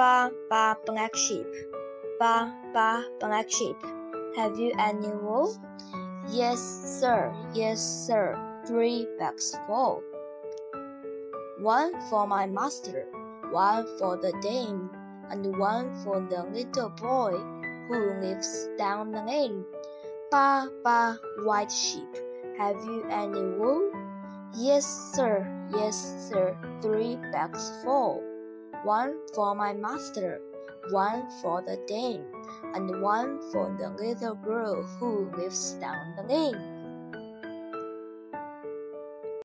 Ba, ba, black sheep. Ba, ba, black sheep. Have you any wool? Yes, sir. Yes, sir. Three bags full. One for my master, one for the dame, and one for the little boy who lives down the lane. Ba, ba, white sheep. Have you any wool? Yes, sir. Yes, sir. Three bags full. One for my master, one for the dame, and one for the little girl who lives down the lane.